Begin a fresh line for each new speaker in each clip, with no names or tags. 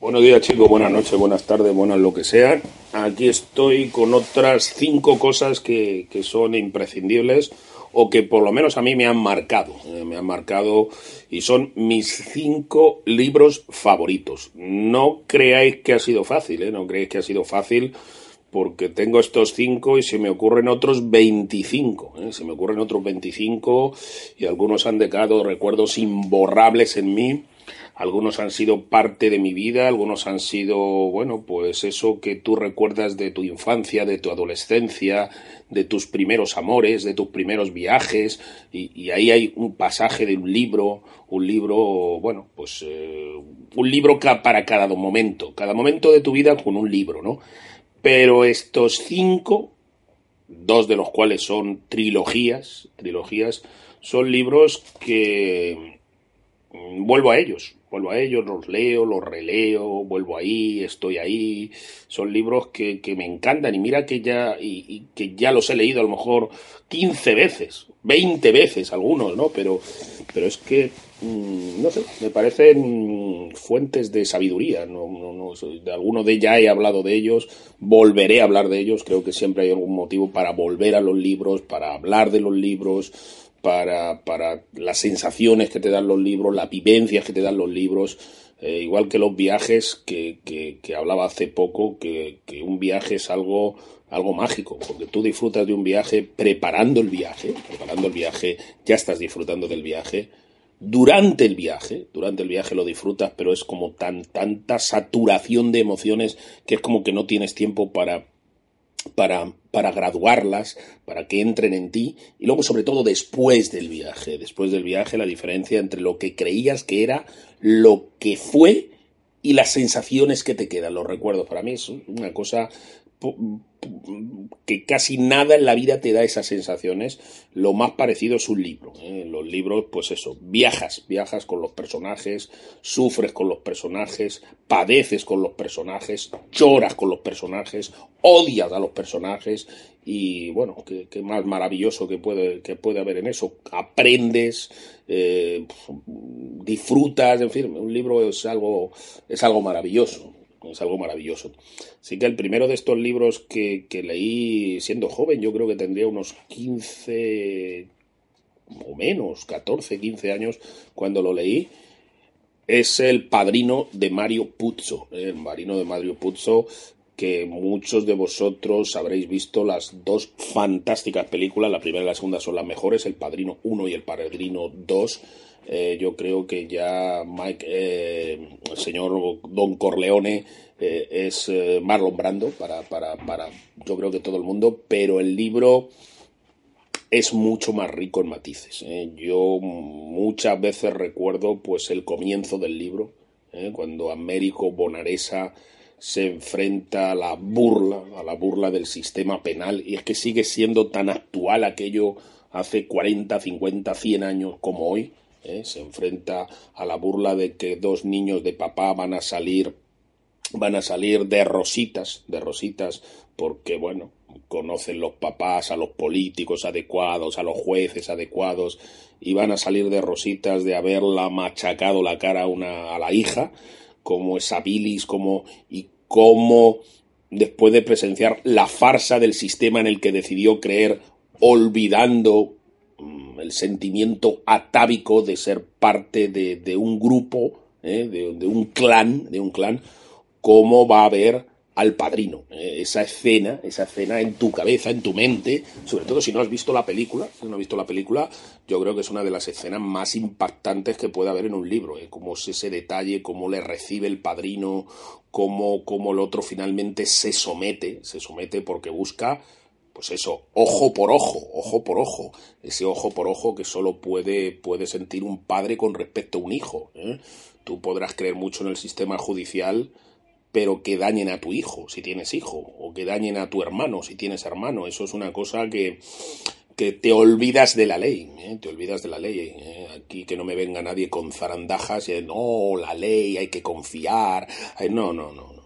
Buenos días chicos, buenas noches, buenas tardes, buenas lo que sean. Aquí estoy con otras cinco cosas que, que son imprescindibles o que por lo menos a mí me han marcado. eh, me han marcado y son mis cinco libros favoritos. No creáis que ha sido fácil, ¿eh? no creáis que ha sido fácil porque tengo estos cinco y se me ocurren otros 25. ¿eh? Se me ocurren otros 25 y algunos han dejado recuerdos imborrables en mí. Algunos han sido parte de mi vida, algunos han sido, bueno, pues eso que tú recuerdas de tu infancia, de tu adolescencia, de tus primeros amores, de tus primeros viajes, y, ahí hay un pasaje de un libro, un libro, bueno, pues eh, un libro para cada momento, cada momento de tu vida con un libro, ¿no? Pero estos cinco, dos de los cuales son trilogías, trilogías, son libros que vuelvo a ellos, vuelvo a ellos, los leo, los releo, vuelvo ahí, estoy ahí. Son libros que, que me encantan y mira que ya, y, y que ya los he leído a lo mejor 15 veces, 20 veces algunos, ¿no? Pero, pero es que, mm, no sé, me parecen mm, fuentes de sabiduría. No, no, no, de alguno de ya he hablado de ellos, volveré a hablar de ellos. Creo que siempre hay algún motivo para volver a los libros, para hablar de los libros, para, para las sensaciones que te dan los libros, las vivencias que te dan los libros. Eh, igual que los viajes, que, que, que hablaba hace poco, que, que un viaje es algo, algo mágico, porque tú disfrutas de un viaje preparando el viaje, preparando el viaje, ya estás disfrutando del viaje, durante el viaje, durante el viaje lo disfrutas, pero es como tan, tanta saturación de emociones que es como que no tienes tiempo para, para, para graduarlas, para que entren en ti, y luego sobre todo después del viaje, después del viaje la diferencia entre lo que creías que era, lo que fue y las sensaciones que te quedan, los recuerdos. Para mí es una cosa que casi nada en la vida te da esas sensaciones. Lo más parecido es un libro. ¿eh? Los libros, pues eso, viajas, viajas con los personajes, sufres con los personajes, padeces con los personajes, lloras con los personajes, odias a los personajes y bueno, qué, más maravilloso que puede, que haber en eso. Aprendes, eh, disfrutas, en fin, un libro es algo, es algo maravilloso es algo maravilloso. Así que el primero de estos libros que, que leí siendo joven, yo creo que tendría unos 15 o menos, 14, 15 años cuando lo leí, es El Padrino de Mario Puzo. El Padrino de Mario Puzo, que muchos de vosotros habréis visto las dos fantásticas películas. La primera y la segunda son las mejores, El Padrino 1 y El Padrino 2. Eh, yo creo que ya Mike, eh, el señor Don Corleone eh, es eh, Marlon Brando para, para, para, yo creo que todo el mundo, pero el libro es mucho más rico en matices. ¿eh? Yo muchas veces recuerdo pues el comienzo del libro, ¿eh? cuando Américo Bonaresa se enfrenta a la burla, a la burla del sistema penal, y es que sigue siendo tan actual aquello hace 40, 50, 100 años como hoy. ¿eh? Se enfrenta a la burla de que dos niños de papá van a salir van a salir de rositas, de rositas, porque bueno, conocen los papás a los políticos adecuados, a los jueces adecuados, y van a salir de rositas de haberla machacado la cara a, una, a la hija, como esa bilis, y cómo después de presenciar la farsa del sistema en el que decidió creer, olvidando mm, el sentimiento atávico de ser parte de, un grupo, ¿eh? de, un clan, de un clan, cómo va a ver al padrino. Eh, esa escena, esa escena en tu cabeza, en tu mente, sobre todo si no has visto la película, si no has visto la película, yo creo que es una de las escenas más impactantes que puede haber en un libro, eh, cómo es ese detalle, cómo le recibe el padrino, cómo, cómo el otro finalmente se somete, se somete porque busca pues eso, ojo por ojo, ojo por ojo, ese ojo por ojo que solo puede, puede sentir un padre con respecto a un hijo. ¿eh? Tú podrás creer mucho en el sistema judicial, pero que dañen a tu hijo si tienes hijo, o que dañen a tu hermano si tienes hermano. Eso es una cosa que, que te olvidas de la ley, ¿eh? te olvidas de la ley. ¿eh? Aquí que no me venga nadie con zarandajas y no, la ley, hay que confiar. No, no, no.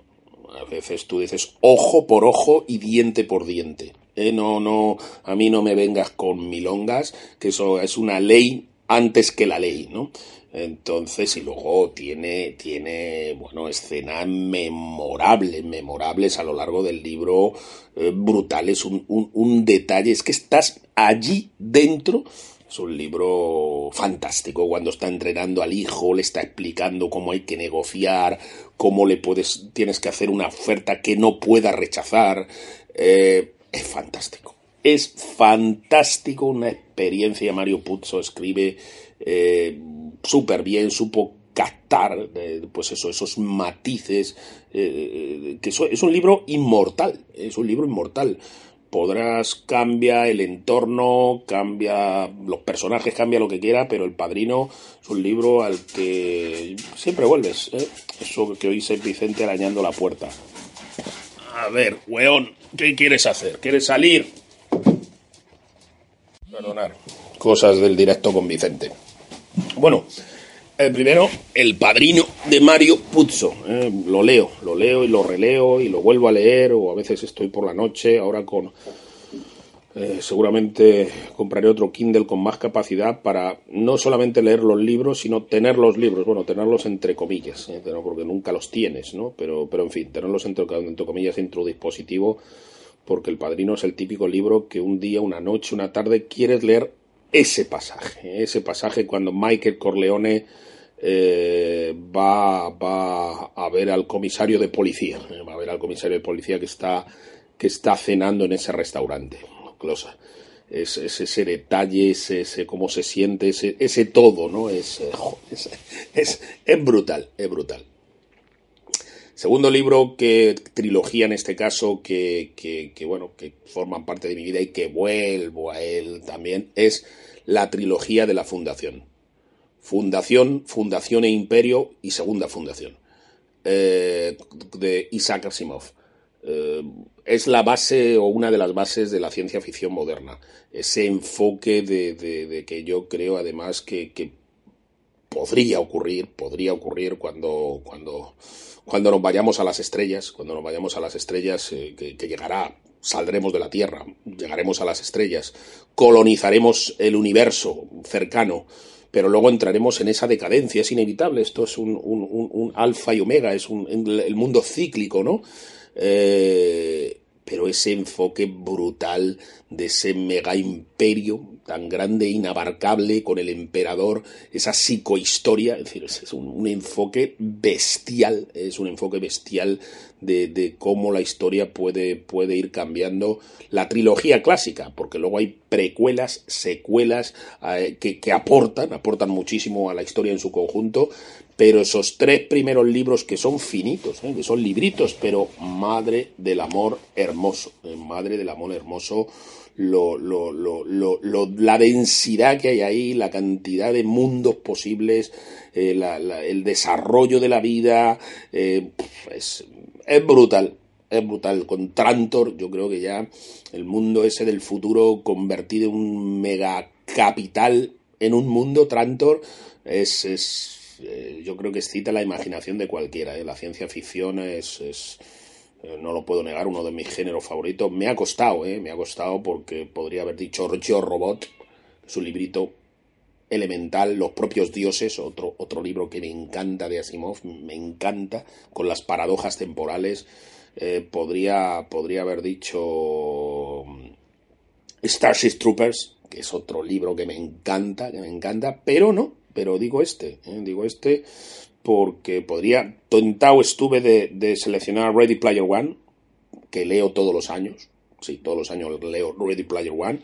A veces tú dices ojo por ojo y diente por diente. ¿eh? No, no, a mí no me vengas con milongas, que eso es una ley antes que la ley, ¿no? Entonces, y luego tiene, tiene, bueno, escenas memorables, memorables a lo largo del libro, eh, brutales, un, un, un, detalle, es que estás allí dentro, es un libro fantástico, cuando está entrenando al hijo, le está explicando cómo hay que negociar, cómo le puedes, tienes que hacer una oferta que no pueda rechazar, eh, es fantástico. Es fantástico una experiencia, Mario Puzo escribe eh, súper bien, supo captar eh, pues eso, esos matices, eh, que es un libro inmortal, es un libro inmortal. Podrás, cambia el entorno, cambia los personajes, cambia lo que quiera, pero El Padrino es un libro al que siempre vuelves. Eso que oís Vicente arañando la puerta. A ver, weón, ¿qué quieres hacer? ¿Quieres salir? Cosas del directo con Vicente. Bueno, el primero, El padrino de Mario Puzo. Eh, lo leo, lo leo y lo releo y lo vuelvo a leer, o a veces estoy por la noche, ahora con. Eh, seguramente compraré otro Kindle con más capacidad para no solamente leer los libros, sino tener los libros, bueno, tenerlos entre comillas, eh, porque nunca los tienes, ¿no? Pero, pero en fin, tenerlos entre, entre comillas en tu dispositivo, porque El Padrino es el típico libro que un día, una noche, una tarde quieres leer ese pasaje, ese pasaje cuando Michael Corleone eh, va, va, a ver al comisario de policía, eh, va a ver al comisario de policía que está, que está cenando en ese restaurante. Es, ese detalle, ese, ese, cómo se siente, ese, ese todo, ¿no? Es, eh, es, es brutal, es brutal. Segundo libro, que trilogía en este caso, que, que, bueno, que forman parte de mi vida y que vuelvo a él también, es la trilogía de la Fundación. Fundación, Fundación e Imperio y Segunda Fundación. Eh, de Isaac Asimov. Eh, es la base o una de las bases de la ciencia ficción moderna. Ese enfoque de, de, que yo creo además que, podría ocurrir, podría ocurrir cuando, cuando cuando nos vayamos a las estrellas, cuando nos vayamos a las estrellas, eh, que, llegará, saldremos de la Tierra, llegaremos a las estrellas, colonizaremos el universo cercano, pero luego entraremos en esa decadencia, es inevitable, esto es un, un, un, un alfa y omega, es un, el mundo cíclico, ¿no? Eh, pero ese enfoque brutal de ese mega imperio tan grande, inabarcable, con el emperador, esa psicohistoria, es decir, es un, enfoque bestial, es un enfoque bestial de, cómo la historia puede, puede ir cambiando. La trilogía clásica, porque luego hay precuelas, secuelas eh, que, que aportan, aportan muchísimo a la historia en su conjunto, pero esos tres primeros libros que son finitos, ¿eh? que son libritos, pero madre del amor hermoso, eh, madre del amor hermoso, lo, lo, lo, la densidad que hay ahí, la cantidad de mundos posibles, eh, el desarrollo de la vida, es, es brutal, es brutal. Con Trantor, yo creo que ya el mundo ese del futuro convertido en un mega capital en un mundo Trantor es, es eh, yo creo que excita la imaginación de cualquiera. ¿eh? La ciencia ficción es, es eh, no lo puedo negar, uno de mis géneros favoritos. Me ha costado, ¿eh? me ha costado porque podría haber dicho Yo Robot, su librito elemental, Los propios dioses, otro, otro libro que me encanta de Asimov, me encanta, con las paradojas temporales. Podría, podría haber dicho mm, Starship Troopers, que es otro libro que me encanta, que me encanta, pero no, pero digo este, ¿eh? digo este porque podría, tentado estuve de, de, seleccionar Ready Player One, que leo todos los años, sí, todos los años leo Ready Player One,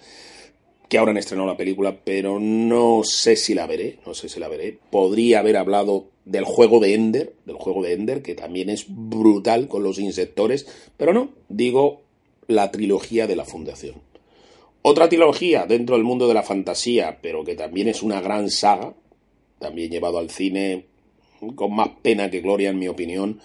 que ahora han estrenado la película, pero no sé si la veré, no sé si la veré. Podría haber hablado del juego de Ender, del juego de Ender, que también es brutal con los insectores, pero no, digo la trilogía de la Fundación. Otra trilogía dentro del mundo de la fantasía, pero que también es una gran saga, también llevado al cine con más pena que gloria, en mi opinión,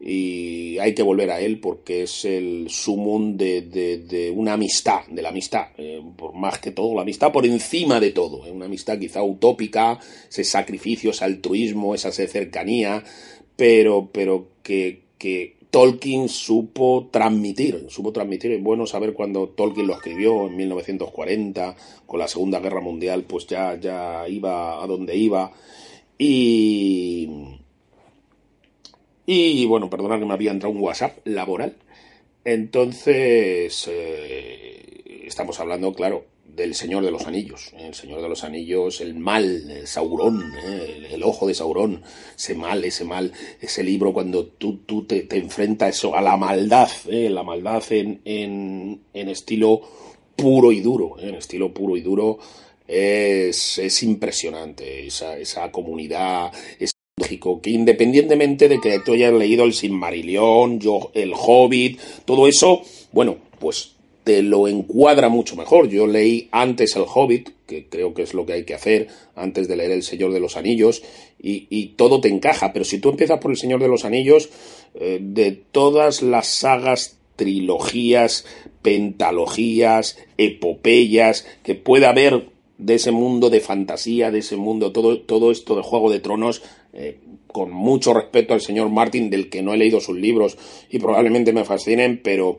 y hay que volver a él porque es el sumum de, de, una amistad, de la amistad, eh, por más que todo, la amistad por encima de todo, eh, una amistad quizá utópica, ese sacrificio, ese altruismo, esa cercanía, pero, pero que, Tolkien supo transmitir, supo transmitir, es bueno saber cuando Tolkien lo escribió en 1940, con la Segunda Guerra Mundial, pues ya, ya iba a donde iba, y... Y bueno, perdona que me había entrado un WhatsApp laboral. Entonces, eh, estamos hablando, claro, del Señor de los Anillos. El Señor de los Anillos, el mal, el Saurón, ¿eh? el, ojo de Saurón, ese mal, ese mal, ese libro cuando tú, tú te, te enfrentas eso, a la maldad, ¿eh? la maldad en, en, en, estilo puro y duro, ¿eh? en estilo puro y duro, es, es impresionante esa, esa comunidad, México, que independientemente de que tú hayas leído el Silmarillion, yo, el Hobbit, todo eso, bueno, pues te lo encuadra mucho mejor. Yo leí antes El Hobbit, que creo que es lo que hay que hacer antes de leer El Señor de los Anillos, y, todo te encaja. Pero si tú empiezas por El Señor de los Anillos, eh, de todas las sagas, trilogías, pentalogías, epopeyas que pueda haber de ese mundo de fantasía, de ese mundo, todo, todo esto de Juego de Tronos, eh, con mucho respeto al señor Martin, del que no he leído sus libros y probablemente me fascinen, pero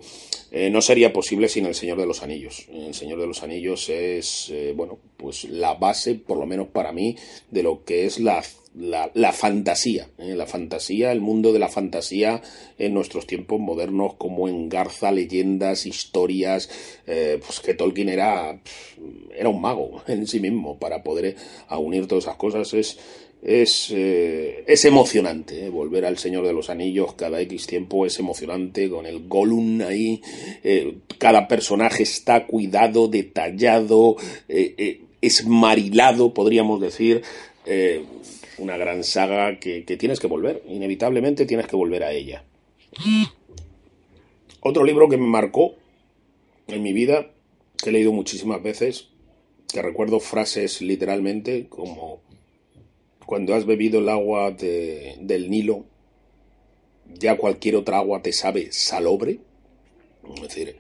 eh, no sería posible sin El Señor de los Anillos. El Señor de los Anillos es, eh, bueno, pues la base, por lo menos para mí, de lo que es la, la, fantasía. ¿eh? La fantasía, el mundo de la fantasía en nuestros tiempos modernos, como engarza leyendas, historias, pues que Tolkien era, era un mago en sí mismo para poder unir todas esas cosas. Es es, eh, es emocionante. Eh, volver al Señor de los Anillos cada X tiempo es emocionante con el Gollum ahí. Eh, cada personaje está cuidado, detallado, esmarilado, podríamos decir. Una gran saga que, que tienes que volver. Inevitablemente tienes que volver a ella. Otro libro que me marcó en mi vida, que he leído muchísimas veces, que recuerdo frases literalmente como cuando has bebido el agua de, del Nilo, ya cualquier otra agua te sabe salobre. Es decir,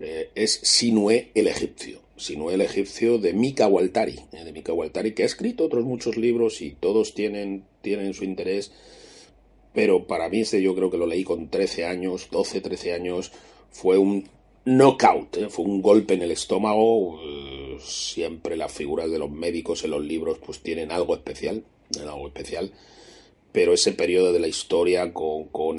eh, es Sinué el egipcio. Sinué el egipcio de Mika Waltari, eh, de Mika Waltari, que ha escrito otros muchos libros y todos tienen, tienen su interés. Pero para mí este yo creo que lo leí con 13 años, 12, 13 años. Fue un knockout, eh, fue un golpe en el estómago. Eh, siempre las figuras de los médicos en los libros pues tienen algo especial, algo especial. Pero ese periodo de la historia con, con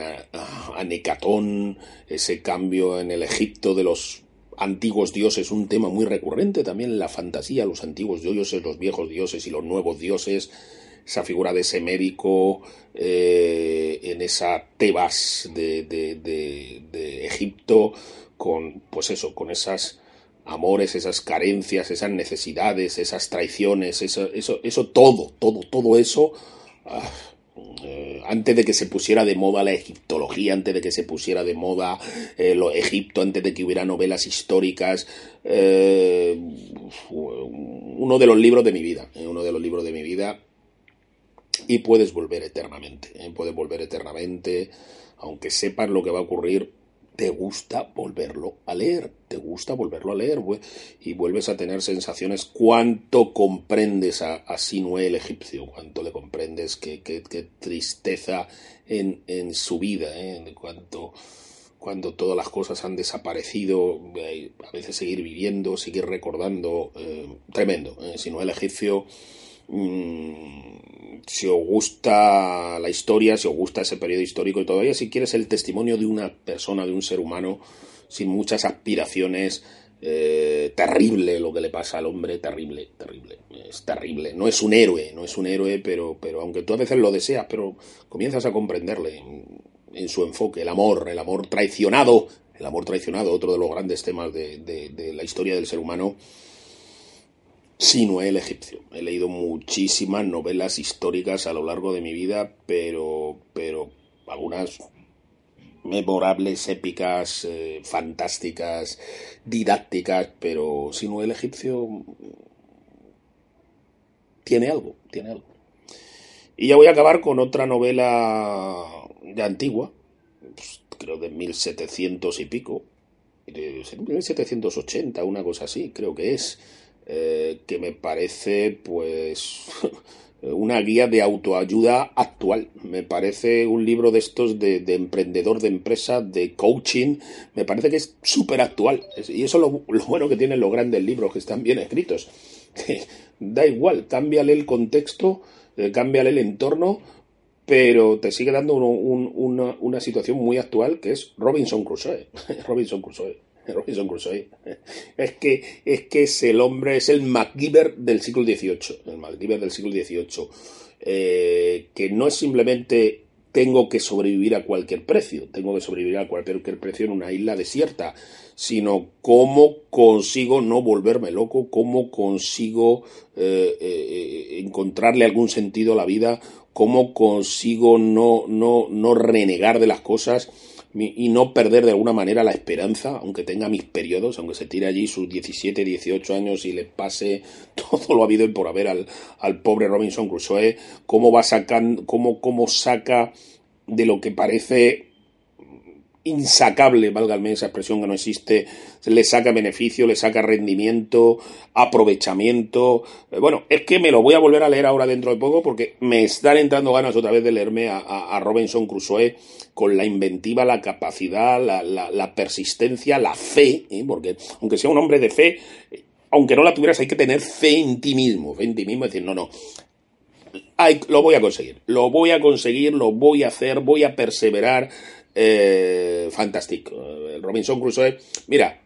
Anecatón, ese cambio en el Egipto de los antiguos dioses, un tema muy recurrente también en la fantasía, los antiguos dioses, los viejos dioses y los nuevos dioses, esa figura de ese médico eh, en esa Tebas de, de, de Egipto, con, pues eso, con esas amores, esas carencias, esas necesidades, esas traiciones, eso, eso, eso todo, todo, todo eso, ah, eh, antes de que se pusiera de moda la egiptología, antes de que se pusiera de moda eh, lo Egipto, antes de que hubiera novelas históricas, eh, uno de los libros de mi vida, uno de los libros de mi vida, y puedes volver eternamente, puedes volver eternamente, aunque sepas lo que va a ocurrir te gusta volverlo a leer, te gusta volverlo a leer, y vuelves a tener sensaciones cuánto comprendes a, a el egipcio, cuánto le comprendes, qué, qué, tristeza en, su vida, ¿eh? cuánto cuando todas las cosas han desaparecido, eh, a veces seguir viviendo, seguir recordando, eh, tremendo. ¿eh? El egipcio si os gusta la historia, si os gusta ese periodo histórico y todavía si quieres el testimonio de una persona, de un ser humano sin muchas aspiraciones, eh, terrible lo que le pasa al hombre, terrible, terrible, es terrible. No es un héroe, no es un héroe, pero, pero aunque tú a veces lo deseas, pero comienzas a comprenderle en, su enfoque, el amor, el amor traicionado, el amor traicionado, otro de los grandes temas de la historia del ser humano, sino el egipcio. He leído muchísimas novelas históricas a lo largo de mi vida, pero, pero algunas memorables, épicas, eh, fantásticas, didácticas, pero sino el egipcio tiene algo, tiene algo. Y ya voy a acabar con otra novela ya antigua, pues, creo de 1700 y pico, de 1780, una cosa así, creo que es eh, que me parece pues una guía de autoayuda actual. Me parece un libro de estos de, emprendedor de empresa, de coaching, me parece que es súper actual. Y eso es lo, bueno que tienen los grandes libros, que están bien escritos. da igual, cámbiale el contexto, eh, cámbiale el entorno, pero te sigue dando una, una situación muy actual que es Robinson Crusoe. Robinson Crusoe. Robinson Crusoe. Es que, es que es el hombre, es el MacGyver del siglo XVIII. El MacGyver del siglo XVIII. Eh, que no es simplemente tengo que sobrevivir a cualquier precio, tengo que sobrevivir a cualquier precio en una isla desierta, sino cómo consigo no volverme loco, cómo consigo eh, eh, encontrarle algún sentido a la vida, cómo consigo no, no, no renegar de las cosas y no perder de alguna manera la esperanza, aunque tenga mis periodos, aunque se tire allí sus 17, 18 años y le pase todo lo habido y por haber al, al pobre Robinson Crusoe, cómo va sacando, cómo, cómo saca de lo que parece insacable, válgame esa expresión que no existe, le saca beneficio, le saca rendimiento, aprovechamiento. Eh, bueno, es que me lo voy a volver a leer ahora dentro de poco porque me están entrando ganas otra vez de leerme a, Robinson Crusoe con la inventiva, la capacidad, la, persistencia, la fe, ¿eh? porque aunque sea un hombre de fe, aunque no la tuvieras, hay que tener fe en ti mismo, fe en ti mismo, decir, no, no, lo voy a conseguir, lo voy a conseguir, lo voy a hacer, voy a perseverar eh, fantástico. Robinson Crusoe, mira,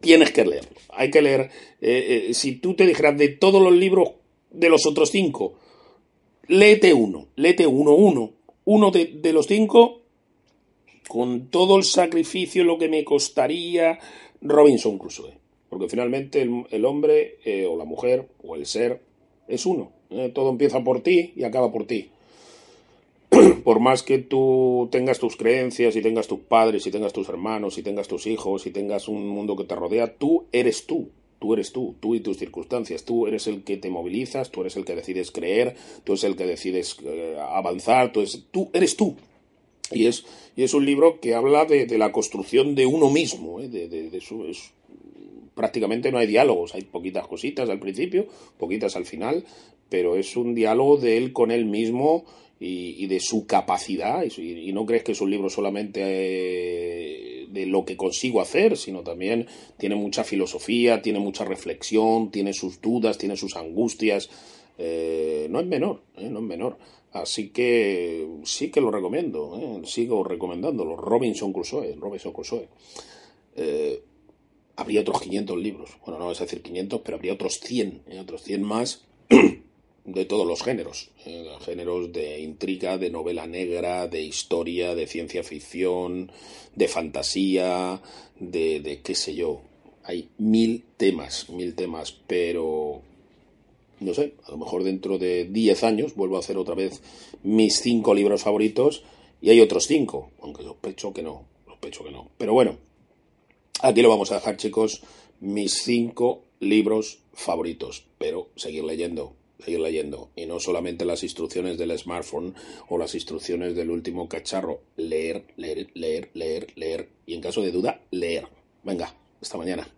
tienes que leerlo. Hay que leer. Eh, eh, si tú te dijeras de todos los libros de los otros cinco, léete uno, léete uno, uno. Uno de, los cinco, con todo el sacrificio, lo que me costaría Robinson Crusoe. Porque finalmente el, hombre, o la mujer, o el ser, es uno. todo empieza por ti y acaba por ti. por más que tú tengas tus creencias y tengas tus padres y tengas tus hermanos y tengas tus hijos y tengas un mundo que te rodea, tú eres tú. Tú eres tú, tú y tus circunstancias. Tú eres el que te movilizas, tú eres el que decides creer, tú eres el que decides eh, avanzar, tú, eres tú. Y es, y es un libro que habla de, la construcción de uno mismo, ¿eh? prácticamente no hay diálogos, hay poquitas cositas al principio, poquitas al final, pero es un diálogo de él con él mismo y, de su capacidad. Y, no crees que es un libro solamente eh, de lo que consigo hacer, sino también tiene mucha filosofía, tiene mucha reflexión, tiene sus dudas, tiene sus angustias. Eh, no es menor, eh, no es menor. Así que sí que lo recomiendo, sigo recomendándolo. Robinson Crusoe, Robinson Crusoe. habría otros 500 libros, bueno, no es decir 500, pero habría otros 100, otros 100 más de todos los géneros, eh, géneros de intriga, de novela negra, de historia, de ciencia ficción, de fantasía, de, de qué sé yo. Hay mil temas, mil temas, pero no sé, a lo mejor dentro de diez años vuelvo a hacer otra vez mis cinco libros favoritos y hay otros cinco, aunque sospecho que no, sospecho que no. Pero bueno, aquí lo vamos a dejar chicos, mis cinco libros favoritos, pero seguir leyendo seguir leyendo y no solamente las instrucciones del smartphone o las instrucciones del último cacharro. Leer, leer, leer, leer, leer y en caso de duda, leer. Venga, hasta mañana.